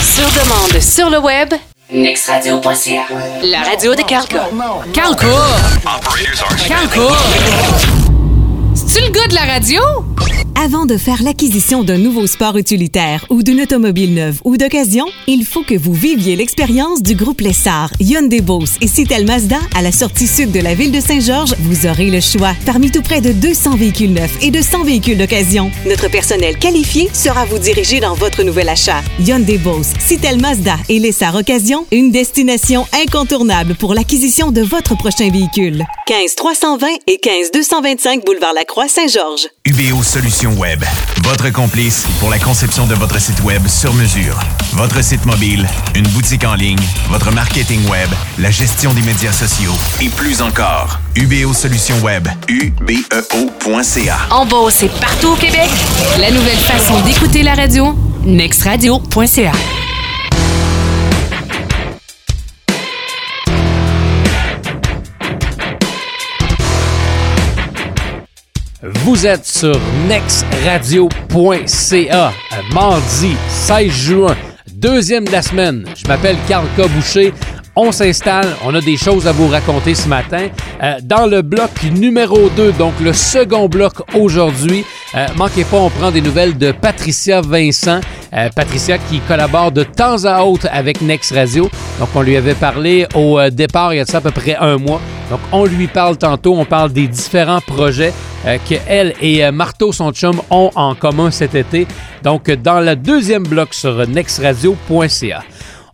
Sur demande, sur le web, nextradio.ca. la radio de Calca. Calco! Calco! Le gars de la radio? Avant de faire l'acquisition d'un nouveau sport utilitaire ou d'une automobile neuve ou d'occasion, il faut que vous viviez l'expérience du groupe Lessard, Hyundai Boss et Citel Mazda à la sortie sud de la ville de Saint-Georges. Vous aurez le choix parmi tout près de 200 véhicules neufs et de 100 véhicules d'occasion. Notre personnel qualifié sera vous diriger dans votre nouvel achat. Hyundai Boss, Citel Mazda et Lessard Occasion, une destination incontournable pour l'acquisition de votre prochain véhicule. 15 320 et 15 225 boulevard Lacroix Saint-Georges. UBO Solutions Web. Votre complice pour la conception de votre site Web sur mesure. Votre site mobile, une boutique en ligne, votre marketing Web, la gestion des médias sociaux et plus encore. UBO Solutions Web. UBEO.ca. En Beauce et partout au Québec, La nouvelle façon d'écouter la radio, nextradio.ca. Vous êtes sur nextradio.ca, un mardi 16 juin, deuxième de la semaine. Je m'appelle Carl K. On s'installe, on a des choses à vous raconter ce matin. Euh, dans le bloc numéro 2, donc le second bloc aujourd'hui, euh, manquez pas, on prend des nouvelles de Patricia Vincent. Euh, Patricia qui collabore de temps à autre avec Next Radio. Donc on lui avait parlé au euh, départ il y a ça à peu près un mois. Donc on lui parle tantôt, on parle des différents projets euh, que elle et euh, Marteau, ont en commun cet été. Donc dans le deuxième bloc sur nextradio.ca.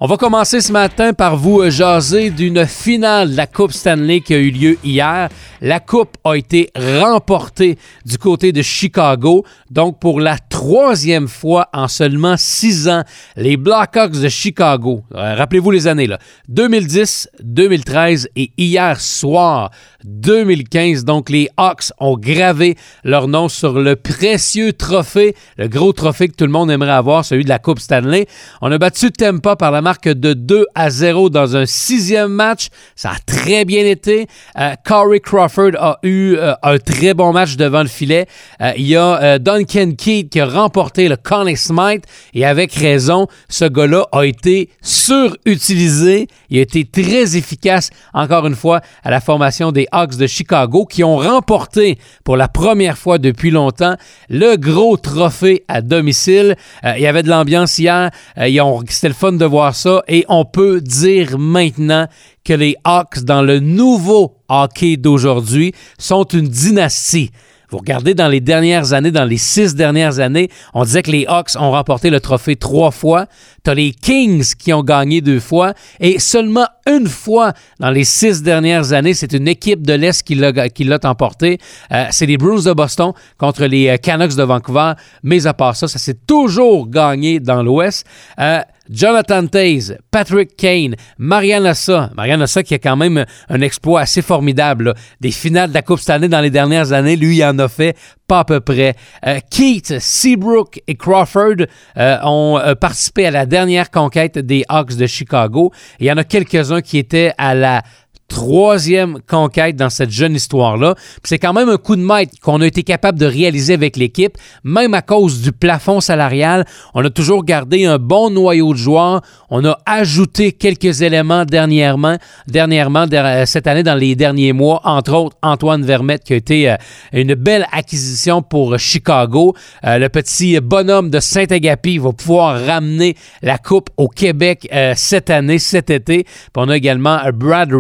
On va commencer ce matin par vous jaser d'une finale de la Coupe Stanley qui a eu lieu hier. La Coupe a été remportée du côté de Chicago. Donc, pour la troisième fois en seulement six ans, les Blackhawks de Chicago, euh, rappelez-vous les années, là, 2010, 2013 et hier soir, 2015. Donc, les Hawks ont gravé leur nom sur le précieux trophée, le gros trophée que tout le monde aimerait avoir, celui de la Coupe Stanley. On a battu Tampa par la marque de 2 à 0 dans un sixième match. Ça a très bien été. Euh, Corey Crawford a eu euh, un très bon match devant le filet. Euh, il y a euh, Duncan Keith qui a remporté le Conn Smythe et avec raison, ce gars-là a été surutilisé. Il a été très efficace, encore une fois, à la formation des Hawks de Chicago qui ont remporté pour la première fois depuis longtemps le gros trophée à domicile. Il y avait de l'ambiance hier. C'était le fun de voir ça. Et on peut dire maintenant que les Hawks, dans le nouveau hockey d'aujourd'hui, sont une dynastie. Vous regardez dans les dernières années, dans les six dernières années, on disait que les Hawks ont remporté le trophée trois fois. Tu les Kings qui ont gagné deux fois. Et seulement une fois dans les six dernières années, c'est une équipe de l'Est qui l'a qui l'a emporté. Euh, c'est les Bruins de Boston contre les euh, Canucks de Vancouver. Mais à part ça, ça s'est toujours gagné dans l'Ouest. Euh, Jonathan Taze, Patrick Kane, Marianne Assa. Marianne Assa qui a quand même un exploit assez formidable. Des finales de la Coupe Stanley dans les dernières années, lui, il en a fait pas à peu près. Euh, Keith, Seabrook et Crawford euh, ont euh, participé à la dernière conquête des Hawks de Chicago. Il y en a quelques-uns qui étaient à la troisième conquête dans cette jeune histoire-là. C'est quand même un coup de maître qu'on a été capable de réaliser avec l'équipe, même à cause du plafond salarial. On a toujours gardé un bon noyau de joueurs. On a ajouté quelques éléments dernièrement, dernièrement der- euh, cette année dans les derniers mois, entre autres Antoine Vermette qui a été euh, une belle acquisition pour Chicago. Euh, le petit bonhomme de Saint-Agapi va pouvoir ramener la coupe au Québec cette année, cet été. On a également Brad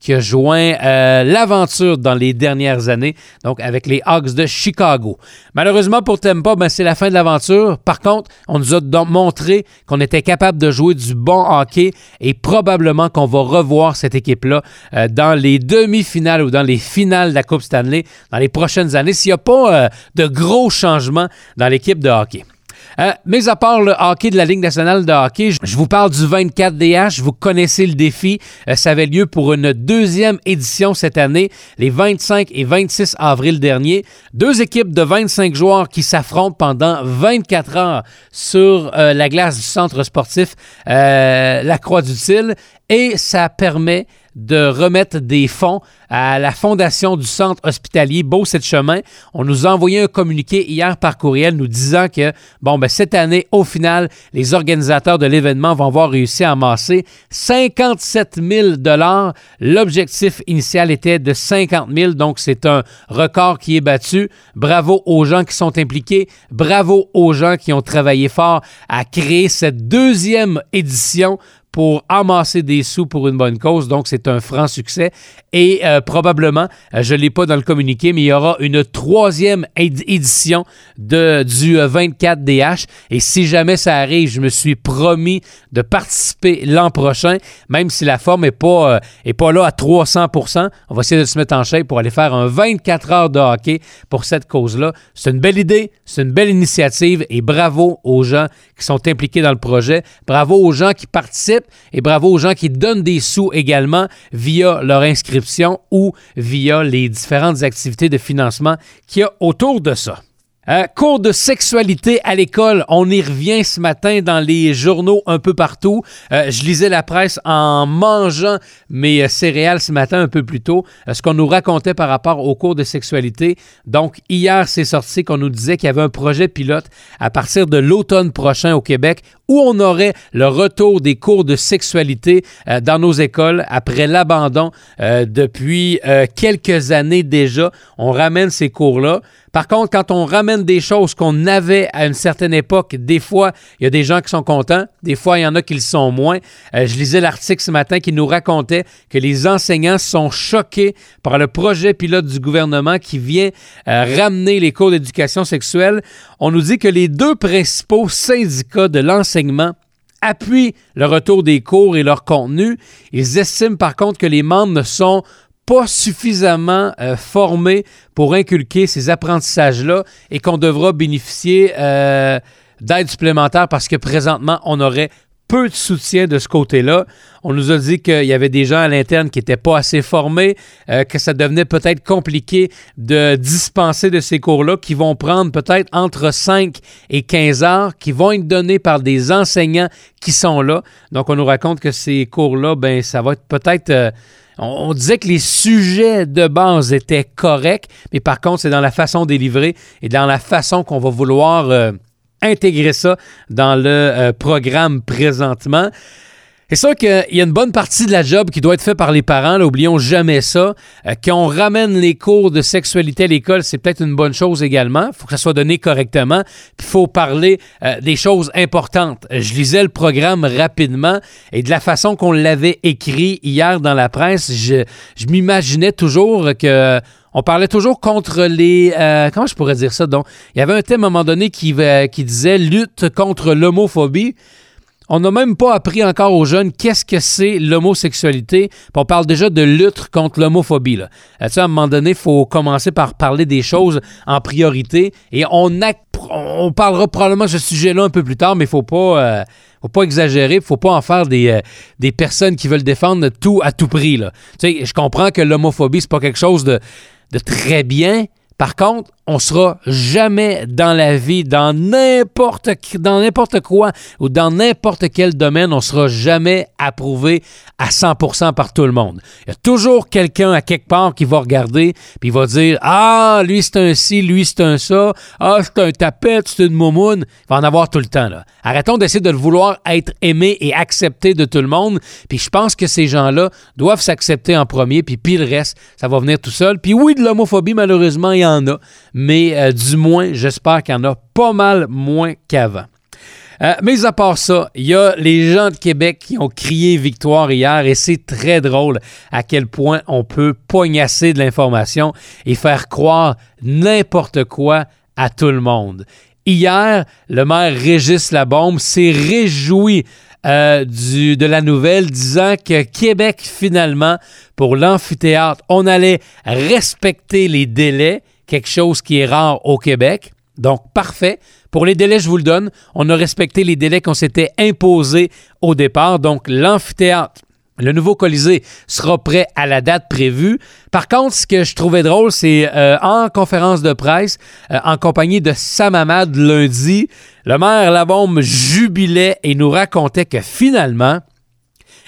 Qui a joint euh, l'aventure dans les dernières années, donc avec les Hawks de Chicago. Malheureusement pour Tampa, ben, c'est la fin de l'aventure. Par contre, on nous a donc montré qu'on était capable de jouer du bon hockey et probablement qu'on va revoir cette équipe-là euh, dans les demi-finales ou dans les finales de la Coupe Stanley dans les prochaines années s'il n'y a pas euh, de gros changements dans l'équipe de hockey. Euh, mais à part le hockey de la Ligue nationale de hockey, je- vous parle du 24 DH. Vous connaissez le défi. Euh, ça avait lieu pour une deuxième édition cette année, les 25 et 26 avril dernier. Deux équipes de 25 joueurs qui s'affrontent pendant 24 heures sur euh, la glace du centre sportif La Croix-du-Til. Et ça permet de remettre des fonds à la fondation du centre hospitalier Beau-Sept-Chemin. On nous a envoyé un communiqué hier par courriel nous disant que, bon, ben, cette année, au final, les organisateurs de l'événement vont avoir réussi à amasser 57 000 L'objectif initial était de 50 000, donc c'est un record qui est battu. Bravo aux gens qui sont impliqués. Bravo aux gens qui ont travaillé fort à créer cette deuxième édition pour amasser des sous pour une bonne cause. Donc, c'est un franc succès. Et euh, probablement, euh, je ne l'ai pas dans le communiqué, mais il y aura une troisième édition de, du 24DH. Euh, Et si jamais ça arrive, je me suis promis de participer l'an prochain, même si la forme n'est pas, pas là à 300% On va essayer de se mettre en shape pour aller faire un 24 heures de hockey pour cette cause-là. C'est une belle idée, c'est une belle initiative et bravo aux gens qui sont impliqués dans le projet. Bravo aux gens qui participent et bravo aux gens qui donnent des sous également via leur inscription ou via les différentes activités de financement qu'il y a autour de ça. Euh, cours de sexualité à l'école, on y revient ce matin dans les journaux un peu partout. Euh, je lisais la presse en mangeant mes euh, céréales ce matin un peu plus tôt, ce qu'on nous racontait par rapport au cours de sexualité. Donc hier, c'est sorti qu'on nous disait qu'il y avait un projet pilote à partir de l'automne prochain au Québec où on aurait le retour des cours de sexualité dans nos écoles après l'abandon depuis quelques années déjà. On ramène ces cours-là. Par contre, quand on ramène des choses qu'on avait à une certaine époque, des fois, il y a des gens qui sont contents, des fois, il y en a qui le sont moins. Euh, je lisais l'article ce matin qui nous racontait que les enseignants sont choqués par le projet pilote du gouvernement qui vient euh, ramener les cours d'éducation sexuelle. On nous dit que les deux principaux syndicats de l'enseignement appuient le retour des cours et leur contenu. Ils estiment par contre que les membres ne sont pas suffisamment euh, formés pour inculquer ces apprentissages-là et qu'on devra bénéficier euh, d'aide supplémentaire parce que présentement, on aurait peu de soutien de ce côté-là. On nous a dit qu'il y avait des gens à l'interne qui n'étaient pas assez formés, euh, que ça devenait peut-être compliqué de dispenser de ces cours-là, qui vont prendre peut-être entre 5 et 15 heures, qui vont être donnés par des enseignants qui sont là. Donc, on nous raconte que ces cours-là, ben, ça va être peut-être on, disait que les sujets de base étaient corrects, mais par contre, c'est dans la façon de livrer et dans la façon qu'on va vouloir euh, intégrer ça dans le euh, programme présentement. C'est sûr qu'il y a une bonne partie de la job qui doit être faite par les parents, n'oublions jamais ça. Euh, qu'on ramène les cours de sexualité à l'école, c'est peut-être une bonne chose également. Il faut que ça soit donné correctement. Il faut parler euh, des choses importantes. Je lisais le programme rapidement et de la façon qu'on l'avait écrit hier dans la presse, je, m'imaginais toujours que on parlait toujours contre les. Euh, comment je pourrais dire ça? Donc, il y avait un thème à un moment donné qui, qui disait lutte contre l'homophobie. On n'a même pas appris encore aux jeunes qu'est-ce que c'est l'homosexualité. On parle déjà de lutte contre l'homophobie. Euh, à un moment donné, il faut commencer par parler des choses en priorité. Et on, on parlera probablement de ce sujet-là un peu plus tard, mais il faut pas... Euh, faut pas exagérer, faut pas en faire des, euh, des personnes qui veulent défendre tout à tout prix. Là. je comprends que l'homophobie, c'est pas quelque chose de, de très bien. Par contre, on sera jamais dans la vie, dans n'importe quoi ou dans n'importe quel domaine, on sera jamais approuvé à 100% par tout le monde. Il y a toujours quelqu'un à quelque part qui va regarder puis va dire ah lui c'est un ci, lui c'est un ça, ah c'est un tapette, c'est une moumoune. Il va en avoir tout le temps là. Arrêtons d'essayer de le vouloir être aimé et accepté de tout le monde. Puis je pense que ces gens-là doivent s'accepter en premier puis puis le reste ça va venir tout seul. Puis oui de l'homophobie malheureusement il y en a mais euh, du moins, j'espère qu'il y en a pas mal moins qu'avant. Euh, mais à part ça, il y a les gens de Québec qui ont crié victoire hier et c'est très drôle à quel point on peut poignasser de l'information et faire croire n'importe quoi à tout le monde. Hier, le maire Régis Labombe s'est réjoui euh, de la nouvelle disant que Québec, finalement, pour l'amphithéâtre, on allait respecter les délais quelque chose qui est rare au Québec. Donc, parfait. Pour les délais, je vous le donne. On a respecté les délais qu'on s'était imposés au départ. Donc, l'amphithéâtre, le nouveau Colisée sera prêt à la date prévue. Par contre, ce que je trouvais drôle, c'est euh, en conférence de presse, euh, en compagnie de Sam Hamad lundi, le maire Labombe jubilait et nous racontait que finalement,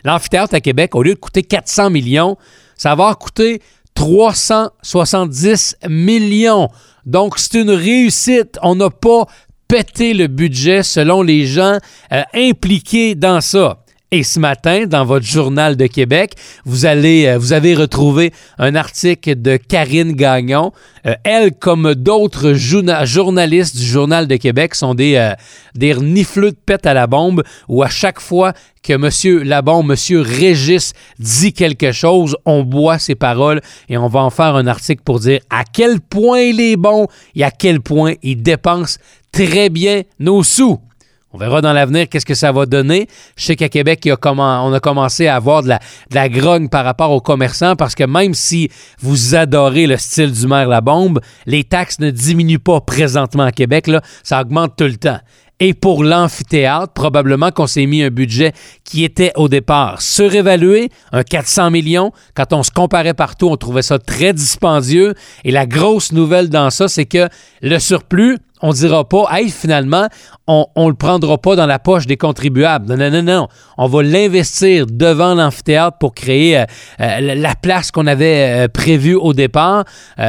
L'amphithéâtre à Québec, au lieu de coûter 400 millions, ça va coûter 370 millions. Donc, c'est une réussite. On n'a pas pété le budget selon les gens euh, impliqués dans ça. Et ce matin, dans votre journal de Québec, vous allez, euh, vous avez retrouvé un article de Karine Gagnon. Euh, elle, comme d'autres journalistes du journal de Québec, sont des, euh, de pète à la bombe où à chaque fois que M. Labombe, M. Régis dit quelque chose, on boit ses paroles et on va en faire un article pour dire à quel point il est bon et à quel point il dépense très bien nos sous. On verra dans l'avenir qu'est-ce que ça va donner. Je sais qu'à Québec, on a commencé à avoir de la, grogne par rapport aux commerçants parce que même si vous adorez le style du maire La Bombe, les taxes ne diminuent pas présentement à Québec. Là, ça augmente tout le temps. Et pour l'amphithéâtre, probablement qu'on s'est mis un budget qui était au départ surévalué, un 400 millions. Quand on se comparait partout, on trouvait ça très dispendieux. Et la grosse nouvelle dans ça, c'est que le surplus, on dira pas, hey, finalement, on ne le prendra pas dans la poche des contribuables. Non, non, non, non. On va l'investir devant l'amphithéâtre pour créer euh, euh, la place qu'on avait euh, prévue au départ.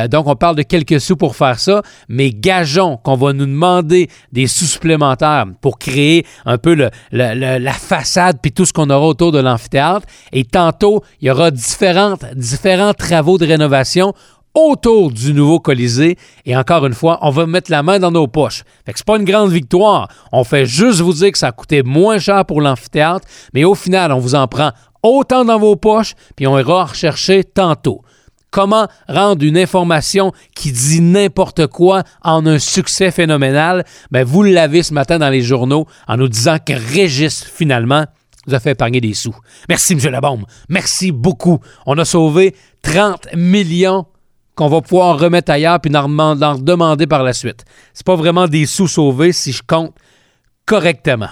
donc, on parle de quelques sous pour faire ça, mais gageons qu'on va nous demander des sous supplémentaires pour créer un peu la façade puis tout ce qu'on aura autour de l'amphithéâtre. Et tantôt, il y aura différents travaux de rénovation autour du nouveau Colisée. Et encore une fois, on va mettre la main dans nos poches. Fait que c'est pas une grande victoire. On fait juste vous dire que ça a coûté moins cher pour l'amphithéâtre, mais au final, on vous en prend autant dans vos poches, puis on ira rechercher tantôt. Comment rendre une information qui dit n'importe quoi en un succès phénoménal? Ben, vous l'avez ce matin dans les journaux en nous disant que Régis, finalement, vous a fait épargner des sous. Merci, M. Labombe. Merci beaucoup. On a sauvé 30 millions qu'on va pouvoir remettre ailleurs puis en demander par la suite. C'est pas vraiment des sous sauvés si je compte correctement.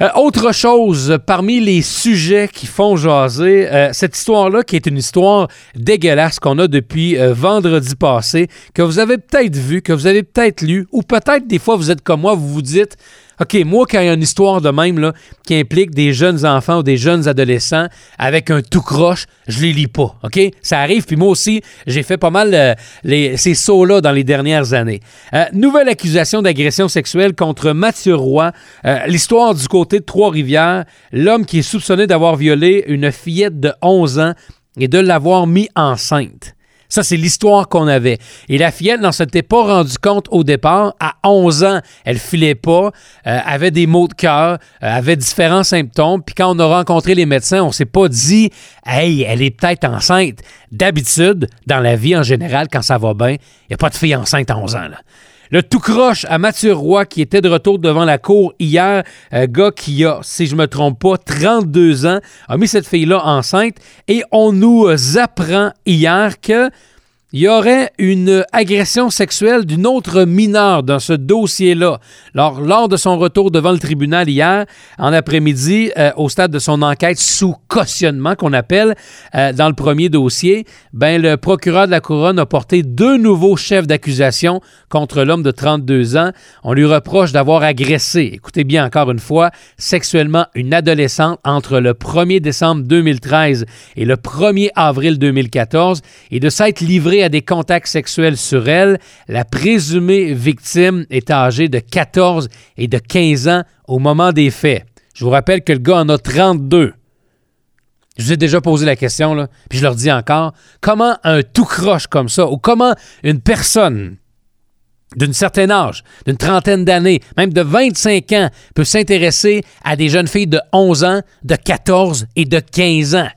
Euh, autre chose, parmi les sujets qui font jaser, euh, cette histoire-là, qui est une histoire dégueulasse qu'on a depuis euh, vendredi passé, que vous avez peut-être vu, que vous avez peut-être lu, ou peut-être des fois vous êtes comme moi, vous vous dites, OK, moi, quand il y a une histoire de même là, qui implique des jeunes enfants ou des jeunes adolescents avec un tout croche, je les lis pas. OK? Ça arrive, puis moi aussi, j'ai fait pas mal euh, les, ces sauts-là dans les dernières années. Euh, nouvelle accusation d'agression sexuelle contre Mathieu Roy. Euh, l'histoire du côté de Trois-Rivières. L'homme qui est soupçonné d'avoir violé une fillette de 11 ans et de l'avoir mis enceinte. Ça, c'est l'histoire qu'on avait. Et la fillette n'en s'était pas rendue compte au départ. À 11 ans, elle filait pas, euh, avait des maux de cœur, euh, avait différents symptômes. Puis quand on a rencontré les médecins, on s'est pas dit, hey, elle est peut-être enceinte. D'habitude, dans la vie en général, quand ça va bien, il n'y a pas de fille enceinte à 11 ans. Le tout croche à Mathieu Roy, qui était de retour devant la cour hier, un gars qui a, si je me trompe pas, 32 ans, a mis cette fille-là enceinte. Et on nous apprend hier que il y aurait une agression sexuelle d'une autre mineure dans ce dossier-là. Lors, lors, de son retour devant le tribunal hier, en après-midi, euh, au stade de son enquête sous cautionnement qu'on appelle euh, dans le premier dossier, ben, le procureur de la couronne a porté deux nouveaux chefs d'accusation contre l'homme de 32 ans. On lui reproche d'avoir agressé, écoutez bien encore une fois, sexuellement une adolescente entre le 1er décembre 2013 et le 1er avril 2014 et de s'être livré à des contacts sexuels sur elle. La présumée victime est âgée de 14 et de 15 ans au moment des faits. Je vous rappelle que le gars en a 32. Je vous ai déjà posé la question, puis je leur dis encore, comment un tout croche comme ça, ou comment une personne d'un certain âge, d'une trentaine d'années, même de 25 ans, peut s'intéresser à des jeunes filles de 11 ans, de 14 et de 15 ans?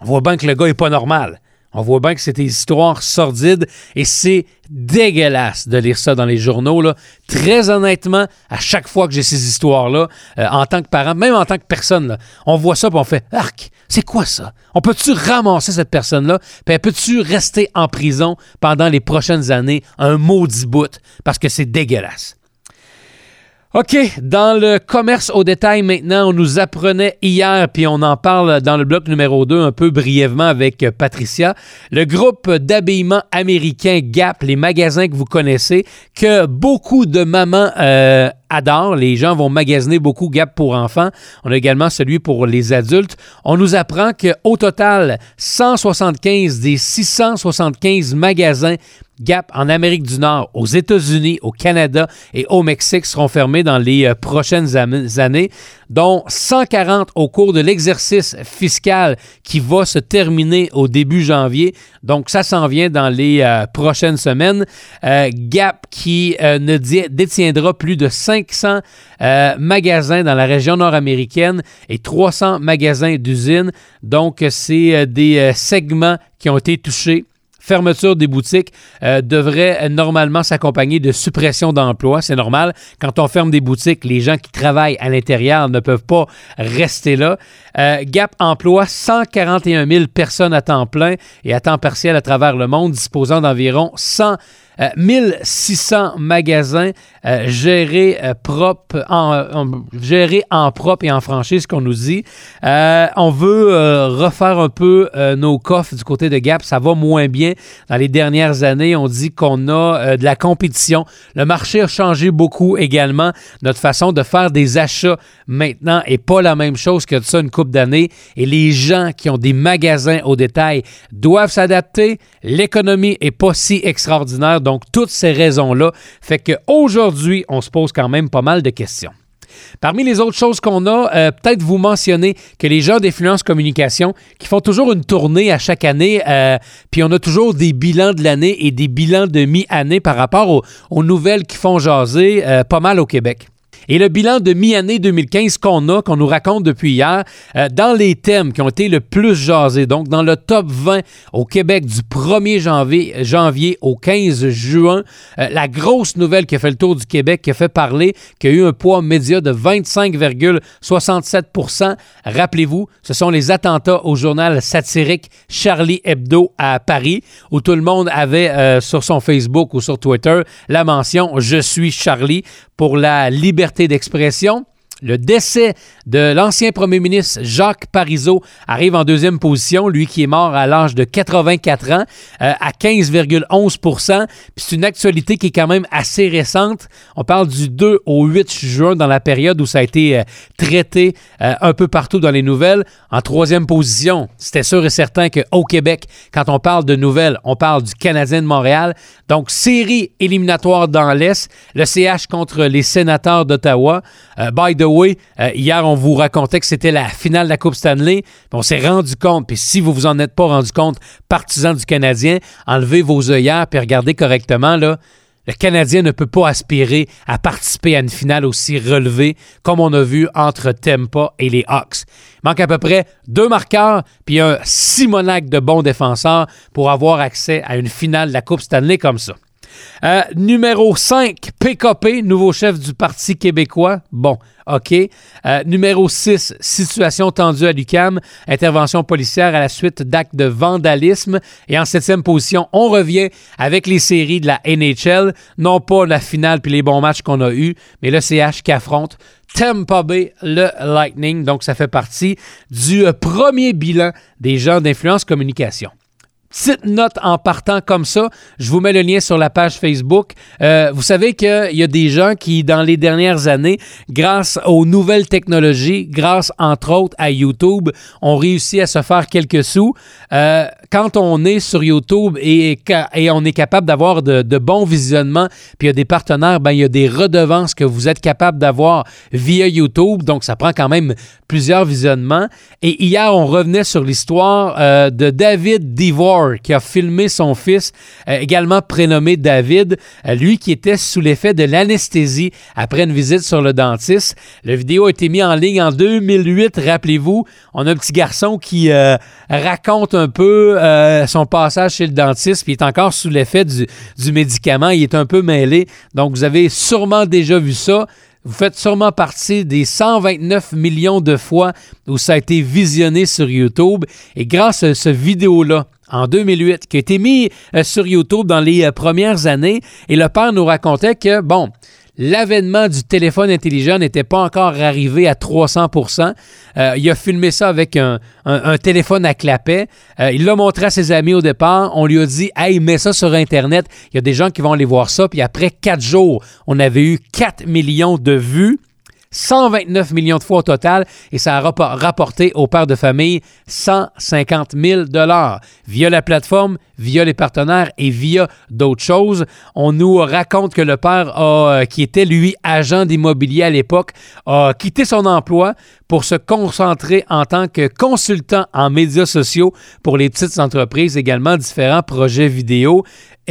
On voit bien que le gars n'est pas normal. On voit bien que c'est des histoires sordides et c'est dégueulasse de lire ça dans les journaux. Très honnêtement, à chaque fois que j'ai ces histoires-là, euh, en tant que parent, même en tant que personne, on voit ça et on fait Arc, c'est quoi ça? On peut-tu ramasser cette personne-là? Puis peut-tu rester en prison pendant les prochaines années, un maudit bout, parce que c'est dégueulasse? OK, dans le commerce au détail maintenant, on nous apprenait hier, puis on en parle dans le bloc numéro 2 un peu brièvement avec Patricia, le groupe d'habillement américain Gap, les magasins que vous connaissez, que beaucoup de mamans euh, adorent. Les gens vont magasiner beaucoup Gap pour enfants. On a également celui pour les adultes. On nous apprend qu'au total, 175 des 675 magasins Gap en Amérique du Nord, aux États-Unis, au Canada et au Mexique seront fermés dans les euh, prochaines années, dont 140 au cours de l'exercice fiscal qui va se terminer au début janvier. Donc ça s'en vient dans les euh, prochaines semaines. Euh, Gap qui ne détiendra plus de 500 magasins dans la région nord-américaine et 300 magasins d'usines. Donc c'est des segments qui ont été touchés fermeture des boutiques euh, devrait normalement s'accompagner de suppression d'emplois. C'est normal. Quand on ferme des boutiques, les gens qui travaillent à l'intérieur ne peuvent pas rester là. Euh, Gap emploie 141 000 personnes à temps plein et à temps partiel à travers le monde, disposant d'environ 100 1600 euh, magasins euh, gérés, euh, en, gérés en propre et en franchise, qu'on nous dit. on veut refaire un peu nos coffres du côté de Gap. Ça va moins bien. Dans les dernières années, on dit qu'on a de la compétition. Le marché a changé beaucoup également. Notre façon de faire des achats maintenant n'est pas la même chose que ça une coupe d'années. Et les gens qui ont des magasins au détail doivent s'adapter. L'économie n'est pas si extraordinaire. Toutes ces raisons-là fait qu'aujourd'hui, on se pose quand même pas mal de questions. Parmi les autres choses qu'on a, euh, peut-être vous mentionner que les gens d'influence communication qui font toujours une tournée à chaque année, euh, puis on a toujours des bilans de l'année et des bilans de mi-année par rapport aux, nouvelles qui font jaser euh, pas mal au Québec. Et le bilan de mi-année 2015 qu'on a, qu'on nous raconte depuis hier, euh, dans les thèmes qui ont été le plus jasés, donc dans le top 20 au Québec du 1er janvier, au 15 juin, euh, la grosse nouvelle qui a fait le tour du Québec, qui a fait parler, qui a eu un poids média de 25,67% Rappelez-vous, ce sont les attentats au journal satirique Charlie Hebdo à Paris, où tout le monde avait euh, sur son Facebook ou sur Twitter la mention Je suis Charlie pour la liberté d'expression. Le décès de l'ancien premier ministre Jacques Parizeau arrive en deuxième position, lui qui est mort à l'âge de 84 ans, euh, à 15,11 Puis c'est une actualité qui est quand même assez récente. On parle du 2 au 8 juin dans la période où ça a été euh, traité euh, un peu partout dans les nouvelles. En troisième position, c'était sûr et certain qu'au Québec, quand on parle de nouvelles, on parle du Canadien de Montréal. Donc, série éliminatoire dans l'Est, le CH contre les sénateurs d'Ottawa. by the way, hier, on vous racontait que c'était la finale de la Coupe Stanley. On s'est rendu compte, puis si vous vous en êtes pas rendu compte, partisan du Canadien, enlevez vos œillères puis regardez correctement. Le Canadien ne peut pas aspirer à participer à une finale aussi relevée comme on a vu entre Tampa et les Hawks. Il manque à peu près deux marqueurs puis un simonac de bons défenseurs pour avoir accès à une finale de la Coupe Stanley comme ça. Euh, numéro 5, PKP, nouveau chef du Parti québécois. Bon, OK. Euh, numéro 6, situation tendue à l'UCAM, intervention policière à la suite d'actes de vandalisme. Et en septième position, on revient avec les séries de la NHL. Non pas la finale puis les bons matchs qu'on a eus, mais le CH qui affronte Tampa Bay, le Lightning. Donc, ça fait partie du euh, premier bilan des gens d'influence communication petite note en partant comme ça. Je vous mets le lien sur la page Facebook. Euh, vous savez qu'il y a des gens qui, dans les dernières années, grâce aux nouvelles technologies, grâce entre autres à YouTube, ont réussi à se faire quelques sous. Euh, quand on est sur YouTube et, on est capable d'avoir de, bons visionnements, puis il y a des partenaires, ben, il y a des redevances que vous êtes capable d'avoir via YouTube. Donc, ça prend quand même plusieurs visionnements. Et hier, on revenait sur l'histoire euh, de David Qui a filmé son fils, euh, également prénommé David, euh, lui qui était sous l'effet de l'anesthésie après une visite sur le dentiste. La vidéo a été mise en ligne en 2008, rappelez-vous. On a un petit garçon qui euh, raconte un peu son passage chez le dentiste, puis il est encore sous l'effet du, du médicament. Il est un peu mêlé. Donc, vous avez sûrement déjà vu ça. Vous faites sûrement partie des 129 millions de fois où ça a été visionné sur YouTube. Et grâce à ce vidéo-là, en 2008, qui a été mis euh, sur YouTube dans les euh, premières années. Et le père nous racontait que, bon, l'avènement du téléphone intelligent n'était pas encore arrivé à 300% euh, Il a filmé ça avec un, téléphone à clapet. Il l'a montré à ses amis au départ. On lui a dit Hey, mets ça sur Internet. Il y a des gens qui vont aller voir ça. Puis après quatre jours, on avait eu 4 millions de vues. 129 millions de fois au total et ça a rapporté aux pères de famille 150 000 via la plateforme, via les partenaires et via d'autres choses. On nous raconte que le père, euh, qui était lui agent d'immobilier à l'époque, a quitté son emploi pour se concentrer en tant que consultant en médias sociaux pour les petites entreprises, également différents projets vidéo.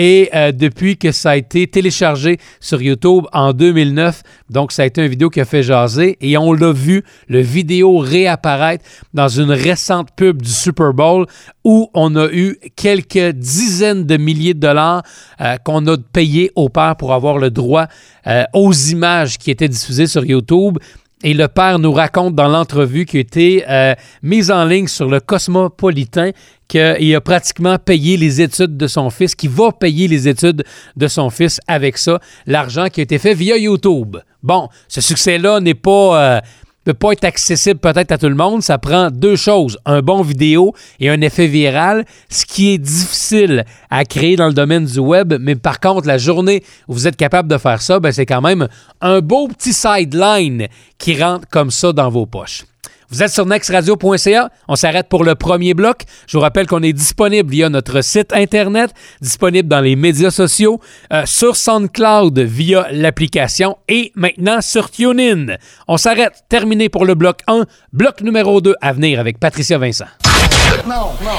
Et euh, depuis que ça a été téléchargé sur YouTube en 2009, donc ça a été une vidéo qui a fait jaser et on l'a vu, le vidéo réapparaître dans une récente pub du Super Bowl où on a eu quelques dizaines de milliers de dollars euh, qu'on a payé au père pour avoir le droit euh, aux images qui étaient diffusées sur YouTube. Et le père nous raconte dans l'entrevue qui a été euh, mise en ligne sur le Cosmopolitain qu'il a pratiquement payé les études de son fils, qu'il va payer les études de son fils avec ça, l'argent qui a été fait via YouTube. Bon, ce succès-là n'est pas... Euh, peut pas être accessible peut-être à tout le monde. Ça prend deux choses, un bon vidéo et un effet viral, ce qui est difficile à créer dans le domaine du web. Mais par contre, la journée où vous êtes capable de faire ça, ben, c'est quand même un beau petit sideline qui rentre comme ça dans vos poches. Vous êtes sur nextradio.ca. On s'arrête pour le premier bloc. Je vous rappelle qu'on est disponible via notre site Internet, disponible dans les médias sociaux, euh, sur SoundCloud via l'application et maintenant sur TuneIn. On s'arrête. Terminé pour le bloc 1. Bloc numéro 2 à venir avec Patricia Vincent.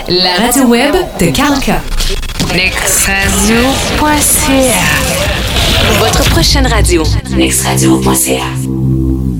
La radio web de Kalka. Nextradio.ca Votre prochaine radio. Nextradio.ca